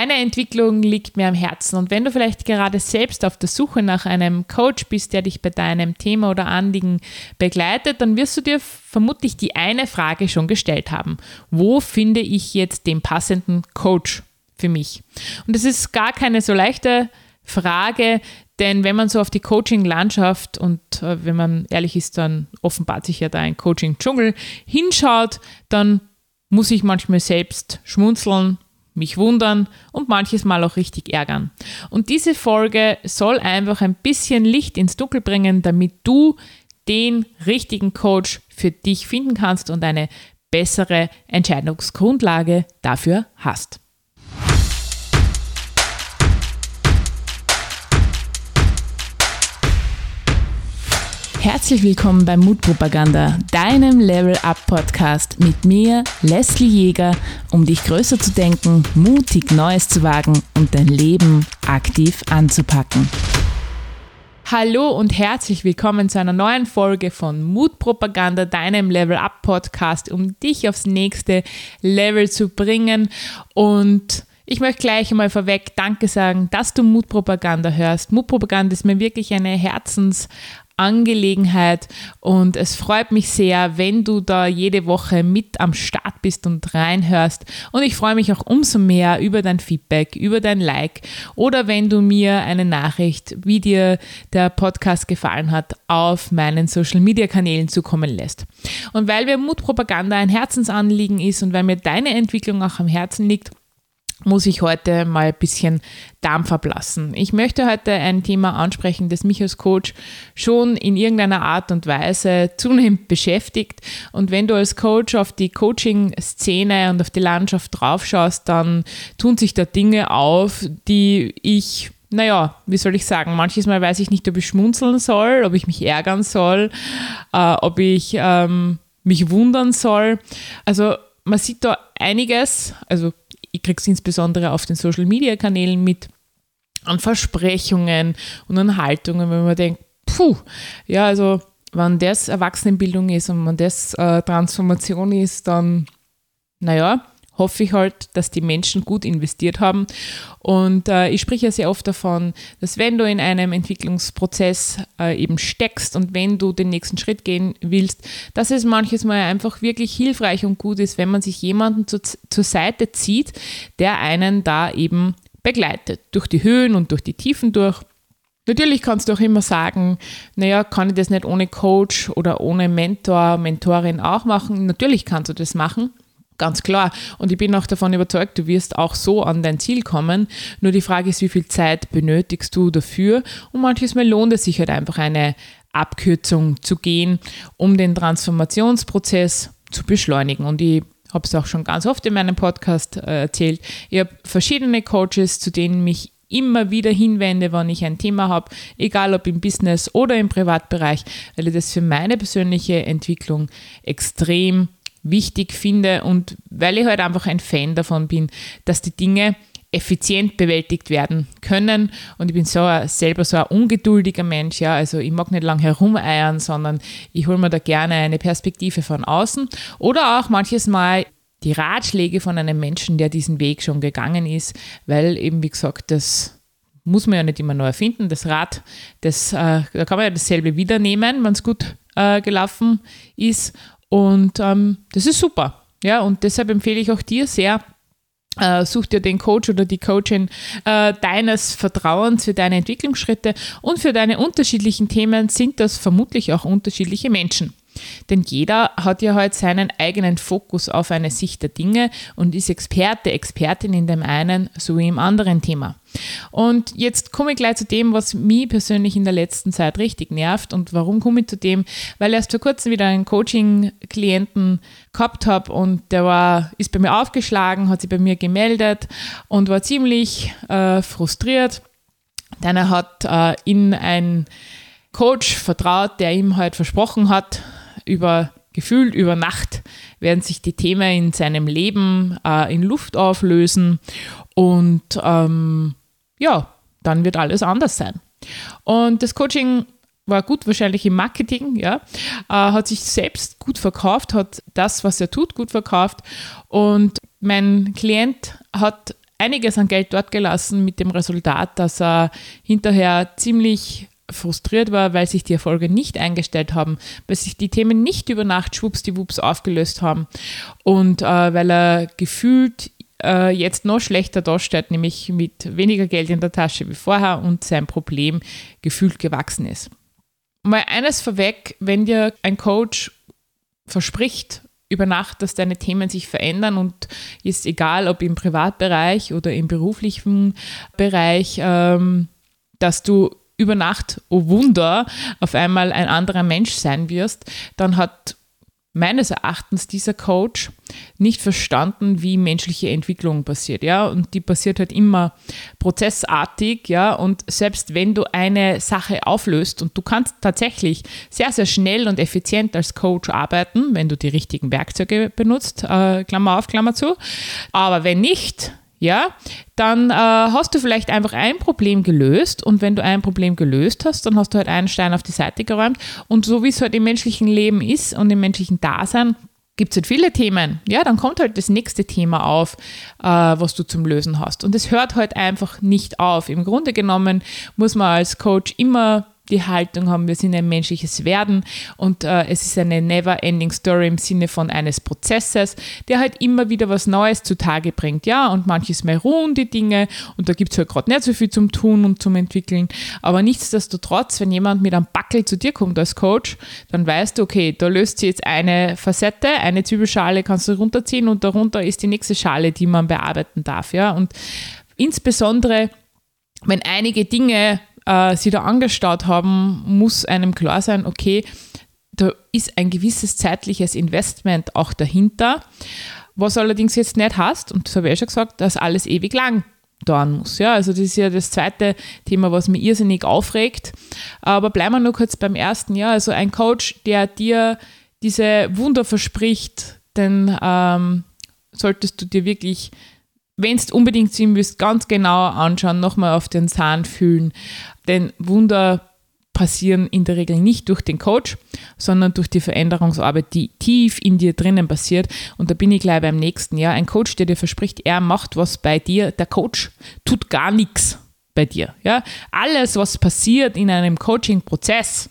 Deine Entwicklung liegt mir am Herzen und wenn du vielleicht gerade selbst auf der Suche nach einem Coach bist, der dich bei deinem Thema oder Anliegen begleitet, dann wirst du dir vermutlich die eine Frage schon gestellt haben. Wo finde ich jetzt den passenden Coach für mich? Und es ist gar keine so leichte Frage, denn wenn man so auf die Coaching-Landschaft und äh, wenn man ehrlich ist, dann offenbart sich ja da ein Coaching-Dschungel hinschaut, dann muss ich manchmal selbst schmunzeln, mich wundern und manches Mal auch richtig ärgern. Und diese Folge soll einfach ein bisschen Licht ins Dunkel bringen, damit du den richtigen Coach für dich finden kannst und eine bessere Entscheidungsgrundlage dafür hast. Herzlich willkommen bei Mutpropaganda, deinem Level Up Podcast mit mir, Leslie Jäger, um dich größer zu denken, mutig Neues zu wagen und dein Leben aktiv anzupacken. Hallo und herzlich willkommen zu einer neuen Folge von Mutpropaganda, deinem Level Up Podcast, um dich aufs nächste Level zu bringen und ich möchte gleich einmal vorweg Danke sagen, dass du Mutpropaganda hörst. Mutpropaganda ist mir wirklich eine Herzens- Angelegenheit und es freut mich sehr, wenn du da jede Woche mit am Start bist und reinhörst und ich freue mich auch umso mehr über dein Feedback, über dein Like oder wenn du mir eine Nachricht, wie dir der Podcast gefallen hat, auf meinen Social Media Kanälen zukommen lässt. Und weil mir Mutpropaganda ein Herzensanliegen ist und weil mir deine Entwicklung auch am Herzen liegt, muss ich heute mal ein bisschen Dampf ablassen. Ich möchte heute ein Thema ansprechen, das mich als Coach schon in irgendeiner Art und Weise zunehmend beschäftigt. Und wenn du als Coach auf die Coaching-Szene und auf die Landschaft draufschaust, dann tun sich da Dinge auf, die ich naja, wie soll ich sagen, manches Mal weiß ich nicht, ob ich schmunzeln soll, ob ich mich ärgern soll, äh, ob ich ähm, mich wundern soll. Also man sieht da einiges, also ich kriege es insbesondere auf den Social Media Kanälen mit, an Versprechungen und an Haltungen, wenn man denkt, puh, ja, also wenn das Erwachsenenbildung ist und wenn das äh, Transformation ist, dann, naja, hoffe ich halt, dass die Menschen gut investiert haben. Und äh, ich spreche ja sehr oft davon, dass wenn du in einem Entwicklungsprozess äh, eben steckst und wenn du den nächsten Schritt gehen willst, dass es manches Mal einfach wirklich hilfreich und gut ist, wenn man sich jemanden zu, zur Seite zieht, der einen da eben begleitet, durch die Höhen und durch die Tiefen durch. Natürlich kannst du auch immer sagen, naja, kann ich das nicht ohne Coach oder ohne Mentor, Mentorin auch machen? Natürlich kannst du das machen. Ganz klar. Und ich bin auch davon überzeugt, du wirst auch so an dein Ziel kommen. Nur die Frage ist, wie viel Zeit benötigst du dafür? Und manches Mal lohnt es sich halt einfach eine Abkürzung zu gehen, um den Transformationsprozess zu beschleunigen. Und ich habe es auch schon ganz oft in meinem Podcast äh, erzählt. Ich habe verschiedene Coaches, zu denen mich immer wieder hinwende, wenn ich ein Thema habe, egal ob im Business oder im Privatbereich, weil ich das für meine persönliche Entwicklung extrem wichtig finde und weil ich halt einfach ein Fan davon bin, dass die Dinge effizient bewältigt werden können. Und ich bin so ein, selber so ein ungeduldiger Mensch, ja. Also ich mag nicht lang herumeiern, sondern ich hole mir da gerne eine Perspektive von außen. Oder auch manches Mal die Ratschläge von einem Menschen, der diesen Weg schon gegangen ist, weil eben, wie gesagt, das muss man ja nicht immer neu erfinden. Das Rad, das, äh, da kann man ja dasselbe wieder nehmen, wenn es gut äh, gelaufen ist. Und ähm, das ist super. Ja, und deshalb empfehle ich auch dir sehr, äh, such dir den Coach oder die Coachin äh, deines Vertrauens für deine Entwicklungsschritte und für deine unterschiedlichen Themen sind das vermutlich auch unterschiedliche Menschen. Denn jeder hat ja halt seinen eigenen Fokus auf eine Sicht der Dinge und ist Experte, Expertin in dem einen sowie im anderen Thema. Und jetzt komme ich gleich zu dem, was mich persönlich in der letzten Zeit richtig nervt. Und warum komme ich zu dem? Weil ich erst vor kurzem wieder einen Coaching-Klienten gehabt habe und der war, ist bei mir aufgeschlagen, hat sich bei mir gemeldet und war ziemlich äh, frustriert. Denn er hat äh, in ein Coach vertraut, der ihm halt versprochen hat, über gefühlt über Nacht werden sich die Themen in seinem Leben äh, in Luft auflösen und ähm, ja, dann wird alles anders sein. Und das Coaching war gut wahrscheinlich im Marketing, ja, äh, hat sich selbst gut verkauft, hat das, was er tut, gut verkauft und mein Klient hat einiges an Geld dort gelassen mit dem Resultat, dass er hinterher ziemlich frustriert war, weil sich die Erfolge nicht eingestellt haben, weil sich die Themen nicht über Nacht schwuppsdiwupps aufgelöst haben und äh, weil er gefühlt äh, jetzt noch schlechter dasteht, nämlich mit weniger Geld in der Tasche wie vorher und sein Problem gefühlt gewachsen ist. Mal eines vorweg, wenn dir ein Coach verspricht, über Nacht, dass deine Themen sich verändern und ist egal, ob im Privatbereich oder im beruflichen Bereich, ähm, dass du über Nacht, oh Wunder, auf einmal ein anderer Mensch sein wirst, dann hat meines Erachtens dieser Coach nicht verstanden, wie menschliche Entwicklung passiert, ja, und die passiert halt immer prozessartig, ja, und selbst wenn du eine Sache auflöst und du kannst tatsächlich sehr, sehr schnell und effizient als Coach arbeiten, wenn du die richtigen Werkzeuge benutzt, äh, Klammer auf, Klammer zu, aber wenn nicht, ja, dann äh, hast du vielleicht einfach ein Problem gelöst und wenn du ein Problem gelöst hast, dann hast du halt einen Stein auf die Seite geräumt und so wie es halt im menschlichen Leben ist und im menschlichen Dasein, gibt es halt viele Themen. Ja, dann kommt halt das nächste Thema auf, äh, was du zum Lösen hast. Und es hört halt einfach nicht auf. Im Grunde genommen muss man als Coach immer die Haltung haben, wir sind ein menschliches Werden und äh, es ist eine never-ending Story im Sinne von eines Prozesses, der halt immer wieder was Neues zutage bringt. Ja, und manches Mal ruhen die Dinge und da gibt es halt gerade nicht so viel zum Tun und zum Entwickeln. Aber nichtsdestotrotz, wenn jemand mit einem Backel zu dir kommt als Coach, dann weißt du, okay, da löst sich jetzt eine Facette, eine Zwiebelschale kannst du runterziehen und darunter ist die nächste Schale, die man bearbeiten darf. Ja, und insbesondere wenn einige Dinge äh, sie da angestaut haben, muss einem klar sein, okay, da ist ein gewisses zeitliches Investment auch dahinter. Was allerdings jetzt nicht heißt, und das habe ich ja schon gesagt, dass alles ewig lang dauern muss. Ja, also das ist ja das zweite Thema, was mich irrsinnig aufregt. Aber bleiben wir nur kurz beim ersten. Ja, also ein Coach, der dir diese Wunder verspricht, denn ähm, solltest du dir wirklich wenn du unbedingt sehen willst, ganz genau anschauen, nochmal auf den Zahn fühlen. Denn Wunder passieren in der Regel nicht durch den Coach, sondern durch die Veränderungsarbeit, die tief in dir drinnen passiert. Und da bin ich gleich beim nächsten. Ja, ein Coach, der dir verspricht, er macht was bei dir. Der Coach tut gar nichts bei dir. Ja, alles, was passiert in einem Coaching-Prozess,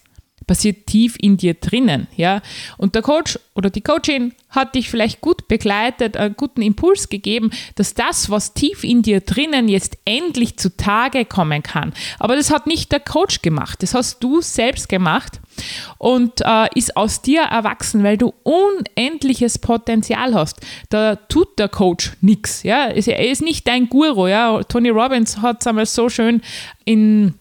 passiert tief in dir drinnen, ja. Und der Coach oder die Coachin hat dich vielleicht gut begleitet, einen guten Impuls gegeben, dass das, was tief in dir drinnen jetzt endlich zutage kommen kann. Aber das hat nicht der Coach gemacht, das hast du selbst gemacht und äh, ist aus dir erwachsen, weil du unendliches Potenzial hast. Da tut der Coach nichts. Ja? Er ist nicht dein Guru. Ja? Tony Robbins hat es einmal so schön in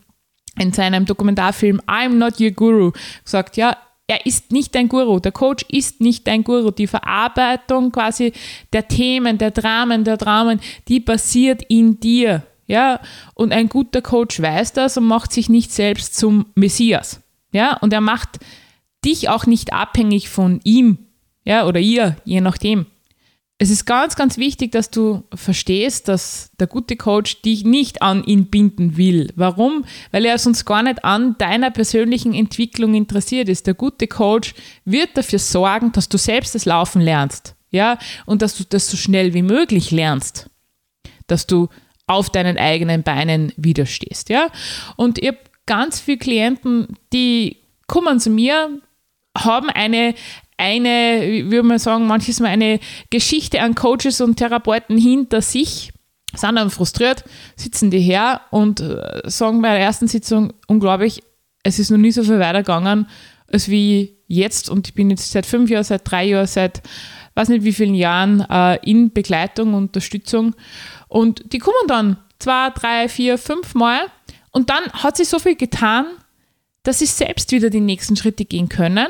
in seinem Dokumentarfilm I'm Not Your Guru gesagt, ja, er ist nicht dein Guru, der Coach ist nicht dein Guru. Die Verarbeitung quasi der Themen, der Dramen, der Dramen, die passiert in dir. Ja, und ein guter Coach weiß das und macht sich nicht selbst zum Messias. Ja, und er macht dich auch nicht abhängig von ihm, ja, oder ihr, je nachdem es ist ganz, ganz wichtig, dass du verstehst, dass der gute Coach dich nicht an ihn binden will. Warum? Weil er sonst gar nicht an deiner persönlichen Entwicklung interessiert ist. Der gute Coach wird dafür sorgen, dass du selbst das Laufen lernst. Ja, und dass du das so schnell wie möglich lernst. Dass du auf deinen eigenen Beinen widerstehst. Ja, und ich habe ganz viele Klienten, die kommen zu mir, haben eine eine, würde man sagen, manches Mal eine Geschichte an Coaches und Therapeuten hinter sich, sind dann frustriert, sitzen die her und äh, sagen bei der ersten Sitzung, unglaublich, es ist noch nie so viel weitergegangen, als wie jetzt. Und ich bin jetzt seit fünf Jahren, seit drei Jahren, seit weiß nicht wie vielen Jahren äh, in Begleitung Unterstützung. Und die kommen dann zwei, drei, vier, fünf Mal und dann hat sich so viel getan, dass sie selbst wieder die nächsten Schritte gehen können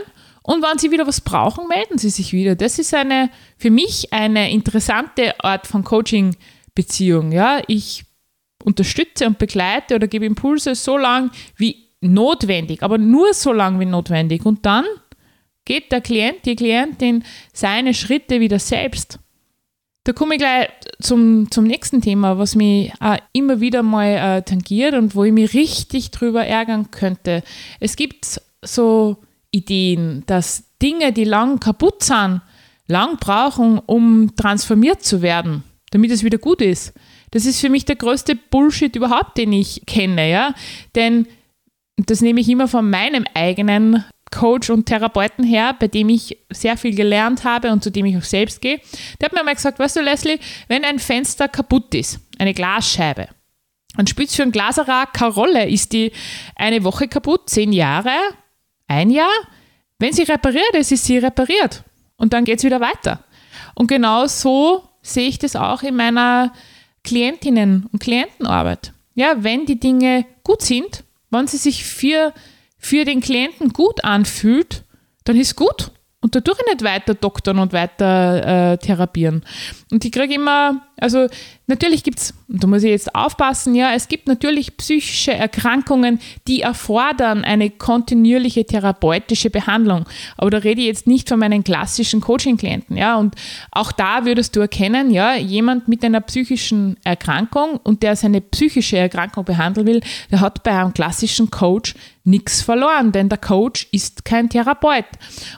und wenn Sie wieder was brauchen, melden Sie sich wieder. Das ist eine, für mich eine interessante Art von Coaching-Beziehung. Ja? Ich unterstütze und begleite oder gebe Impulse so lang wie notwendig, aber nur so lang wie notwendig. Und dann geht der Klient, die Klientin seine Schritte wieder selbst. Da komme ich gleich zum, zum nächsten Thema, was mich auch immer wieder mal äh, tangiert und wo ich mich richtig drüber ärgern könnte. Es gibt so Ideen, dass Dinge, die lang kaputt sind, lang brauchen, um transformiert zu werden, damit es wieder gut ist. Das ist für mich der größte Bullshit überhaupt, den ich kenne, ja. Denn das nehme ich immer von meinem eigenen Coach und Therapeuten her, bei dem ich sehr viel gelernt habe und zu dem ich auch selbst gehe. Der hat mir mal gesagt, weißt du, Leslie, wenn ein Fenster kaputt ist, eine Glasscheibe, dann spielt für ein Glaserer keine Rolle. Ist die eine Woche kaputt, zehn Jahre, ein Jahr? Wenn sie repariert ist, ist sie repariert. Und dann geht es wieder weiter. Und genau so sehe ich das auch in meiner Klientinnen- und Klientenarbeit. Ja, wenn die Dinge gut sind, wenn sie sich für, für den Klienten gut anfühlt, dann ist gut. Und dadurch nicht weiter doktern und weiter äh, therapieren. Und ich kriege immer, also natürlich gibt es, da muss ich jetzt aufpassen, ja, es gibt natürlich psychische Erkrankungen, die erfordern eine kontinuierliche therapeutische Behandlung. Aber da rede ich jetzt nicht von meinen klassischen Coaching-Klienten, ja. Und auch da würdest du erkennen, ja, jemand mit einer psychischen Erkrankung und der seine psychische Erkrankung behandeln will, der hat bei einem klassischen Coach nichts verloren, denn der Coach ist kein Therapeut.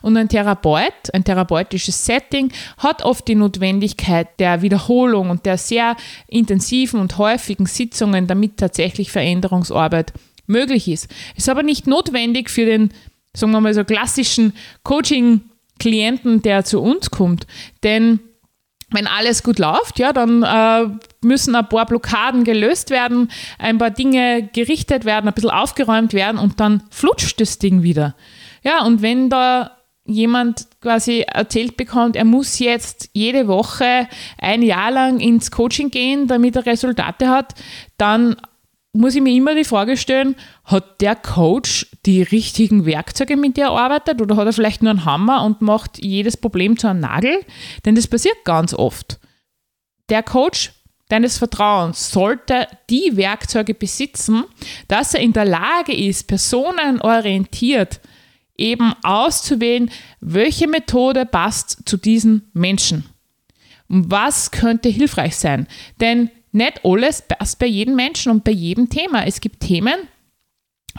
Und ein Therapeut, ein therapeutisches Setting, hat oft die Notwendigkeit der Wiederholung und der sehr intensiven und häufigen Sitzungen, damit tatsächlich Veränderungsarbeit möglich ist. Ist aber nicht notwendig für den, sagen wir mal so, klassischen Coaching-Klienten, der zu uns kommt. Denn wenn alles gut läuft, ja, dann äh, müssen ein paar Blockaden gelöst werden, ein paar Dinge gerichtet werden, ein bisschen aufgeräumt werden und dann flutscht das Ding wieder. Ja, und wenn da jemand quasi erzählt bekommt, er muss jetzt jede Woche ein Jahr lang ins Coaching gehen, damit er Resultate hat, dann muss ich mir immer die Frage stellen, hat der Coach die richtigen Werkzeuge, mit der er arbeitet, oder hat er vielleicht nur einen Hammer und macht jedes Problem zu einem Nagel? Denn das passiert ganz oft. Der Coach deines Vertrauens sollte die Werkzeuge besitzen, dass er in der Lage ist, personenorientiert eben auszuwählen, welche Methode passt zu diesen Menschen. Was könnte hilfreich sein? Denn nicht alles passt bei jedem Menschen und bei jedem Thema. Es gibt Themen,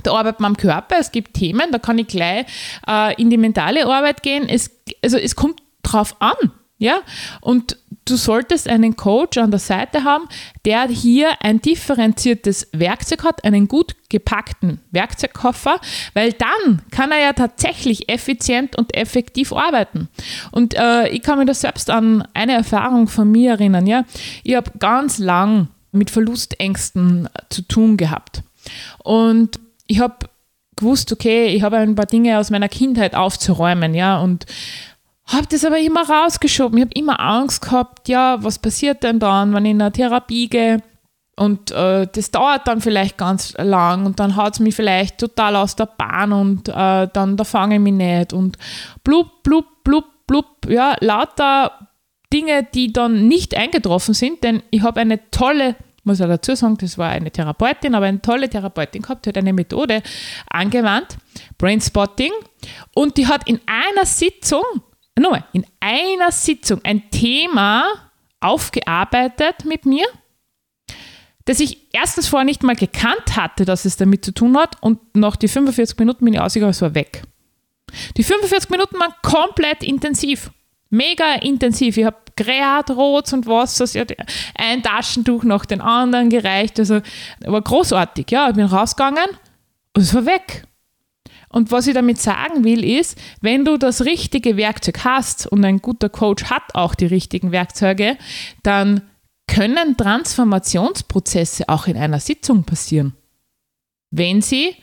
da arbeitet man am Körper, es gibt Themen, da kann ich gleich äh, in die mentale Arbeit gehen. Es, also es kommt drauf an. Ja? Und du solltest einen Coach an der Seite haben, der hier ein differenziertes Werkzeug hat, einen gut gepackten Werkzeugkoffer, weil dann kann er ja tatsächlich effizient und effektiv arbeiten. Und äh, ich kann mich da selbst an eine Erfahrung von mir erinnern. Ja? Ich habe ganz lang mit Verlustängsten zu tun gehabt. Und ich habe gewusst, okay, ich habe ein paar Dinge aus meiner Kindheit aufzuräumen, ja, und habe das aber immer rausgeschoben. Ich habe immer Angst gehabt, ja, was passiert denn dann, wenn ich in eine Therapie gehe? Und äh, das dauert dann vielleicht ganz lang und dann haut es mich vielleicht total aus der Bahn und äh, dann da fange ich mich nicht. Und blub, blub, blub, blub, ja, lauter Dinge, die dann nicht eingetroffen sind, denn ich habe eine tolle, muss ich dazu sagen, das war eine Therapeutin, aber eine tolle Therapeutin gehabt, die hat eine Methode angewandt, Brainspotting, und die hat in einer Sitzung nochmal, in einer Sitzung ein Thema aufgearbeitet mit mir, das ich erstens vorher nicht mal gekannt hatte, dass es damit zu tun hat und nach die 45 Minuten bin ich ausgegangen, es war weg. Die 45 Minuten waren komplett intensiv. Mega intensiv. Ich habe Kreat, Rot und sie hat ein Taschentuch nach den anderen gereicht. Also war großartig. Ja, ich bin rausgegangen und es war weg. Und was ich damit sagen will, ist, wenn du das richtige Werkzeug hast und ein guter Coach hat auch die richtigen Werkzeuge, dann können Transformationsprozesse auch in einer Sitzung passieren. Wenn sie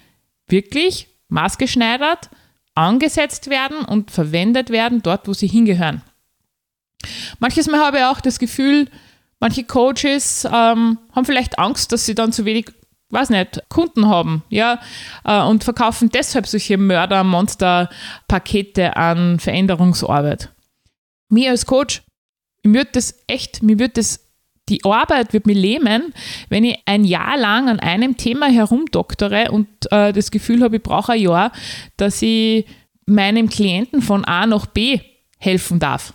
wirklich maßgeschneidert angesetzt werden und verwendet werden dort, wo sie hingehören. Manches Mal habe ich auch das Gefühl, manche Coaches ähm, haben vielleicht Angst, dass sie dann zu wenig weiß nicht, Kunden haben, ja, äh, und verkaufen deshalb solche Mörder-Monster-Pakete an Veränderungsarbeit. Mir als Coach, mir wird das echt, mir wird das, die Arbeit wird mir lähmen, wenn ich ein Jahr lang an einem Thema herumdoktere und äh, das Gefühl habe, ich brauche ein Jahr, dass ich meinem Klienten von A nach B helfen darf.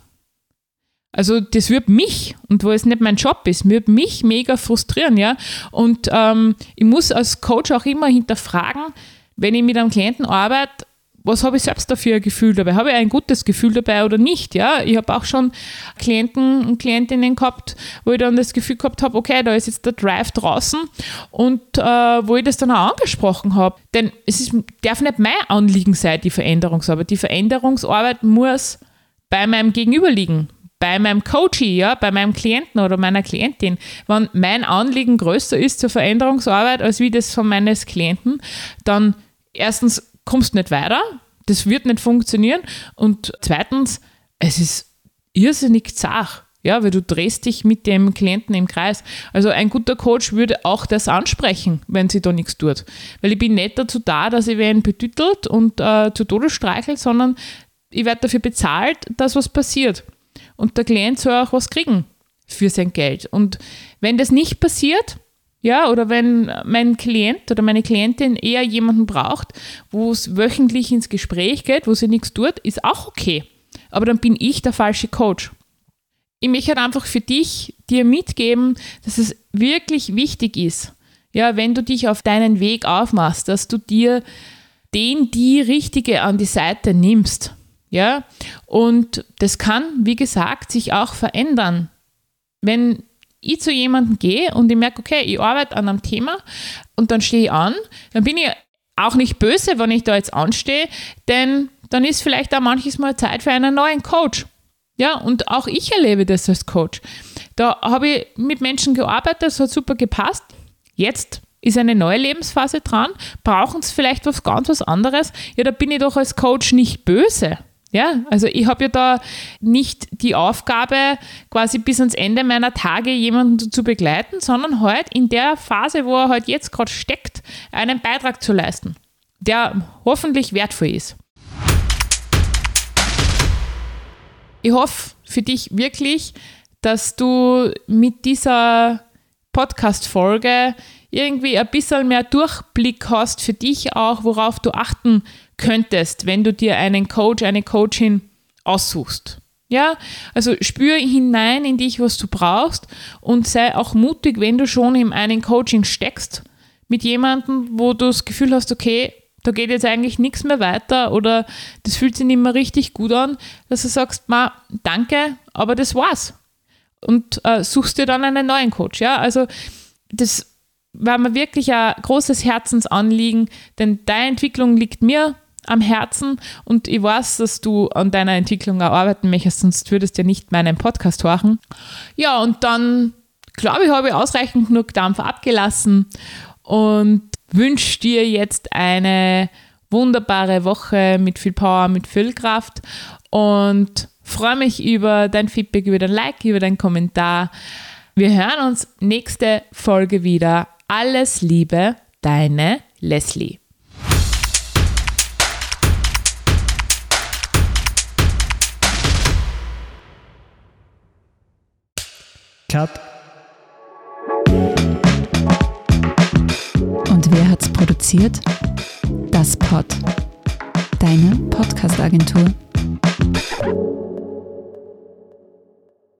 Also das wird mich, und wo es nicht mein Job ist, wird mich mega frustrieren, ja. Und ähm, ich muss als Coach auch immer hinterfragen, wenn ich mit einem Klienten arbeite, was habe ich selbst dafür ein Gefühl dabei? Habe ich ein gutes Gefühl dabei oder nicht? Ja, ich habe auch schon Klienten und Klientinnen gehabt, wo ich dann das Gefühl gehabt habe, okay, da ist jetzt der Drive draußen und äh, wo ich das dann auch angesprochen habe. Denn es ist, darf nicht mein Anliegen sein, die Veränderungsarbeit. Die Veränderungsarbeit muss bei meinem Gegenüber liegen, bei meinem Coachie, ja, bei meinem Klienten oder meiner Klientin. Wenn mein Anliegen größer ist zur Veränderungsarbeit als wie das von meines Klienten, dann erstens kommst nicht weiter, das wird nicht funktionieren. Und zweitens, es ist irrsinnig zart. Ja, weil du drehst dich mit dem Klienten im Kreis. Also ein guter Coach würde auch das ansprechen, wenn sie da nichts tut. Weil ich bin nicht dazu da, dass ich wen betüttelt und äh, zu Tode streichelt, sondern ich werde dafür bezahlt, dass was passiert. Und der Klient soll auch was kriegen für sein Geld. Und wenn das nicht passiert, ja, oder wenn mein Klient oder meine Klientin eher jemanden braucht, wo es wöchentlich ins Gespräch geht, wo sie nichts tut, ist auch okay. Aber dann bin ich der falsche Coach. Ich möchte halt einfach für dich dir mitgeben, dass es wirklich wichtig ist, ja, wenn du dich auf deinen Weg aufmachst, dass du dir den, die Richtige an die Seite nimmst. Ja, und das kann, wie gesagt, sich auch verändern. Wenn ich zu jemandem gehe und ich merke, okay, ich arbeite an einem Thema und dann stehe ich an, dann bin ich auch nicht böse, wenn ich da jetzt anstehe, denn dann ist vielleicht auch manches Mal Zeit für einen neuen Coach. Ja, und auch ich erlebe das als Coach. Da habe ich mit Menschen gearbeitet, das hat super gepasst. Jetzt ist eine neue Lebensphase dran, brauchen sie vielleicht was ganz was anderes. Ja, da bin ich doch als Coach nicht böse. Ja, also ich habe ja da nicht die Aufgabe, quasi bis ans Ende meiner Tage jemanden zu begleiten, sondern halt in der Phase, wo er halt jetzt gerade steckt, einen Beitrag zu leisten, der hoffentlich wertvoll ist. Ich hoffe für dich wirklich, dass du mit dieser Podcast-Folge irgendwie ein bisschen mehr Durchblick hast für dich auch, worauf du achten könntest, wenn du dir einen Coach, eine Coachin aussuchst. Ja, also spür hinein in dich, was du brauchst und sei auch mutig, wenn du schon in einem Coaching steckst, mit jemandem, wo du das Gefühl hast, okay, da geht jetzt eigentlich nichts mehr weiter oder das fühlt sich nicht mehr richtig gut an, dass du sagst, ma, danke, aber das war's. Und äh, suchst dir dann einen neuen Coach. Ja, also das war mir wirklich ein großes Herzensanliegen, denn deine Entwicklung liegt mir am Herzen und ich weiß, dass du an deiner Entwicklung arbeiten möchtest, sonst würdest du ja nicht meinen Podcast hören. Ja, und dann glaube ich, habe ich ausreichend genug Dampf abgelassen und wünsche dir jetzt eine wunderbare Woche mit viel Power, mit viel Kraft und freue mich über dein Feedback, über dein Like, über deinen Kommentar. Wir hören uns nächste Folge wieder. Alles Liebe, deine Leslie. Cut. Und wer hat's produziert? Das Pod. Deine Podcast-Agentur.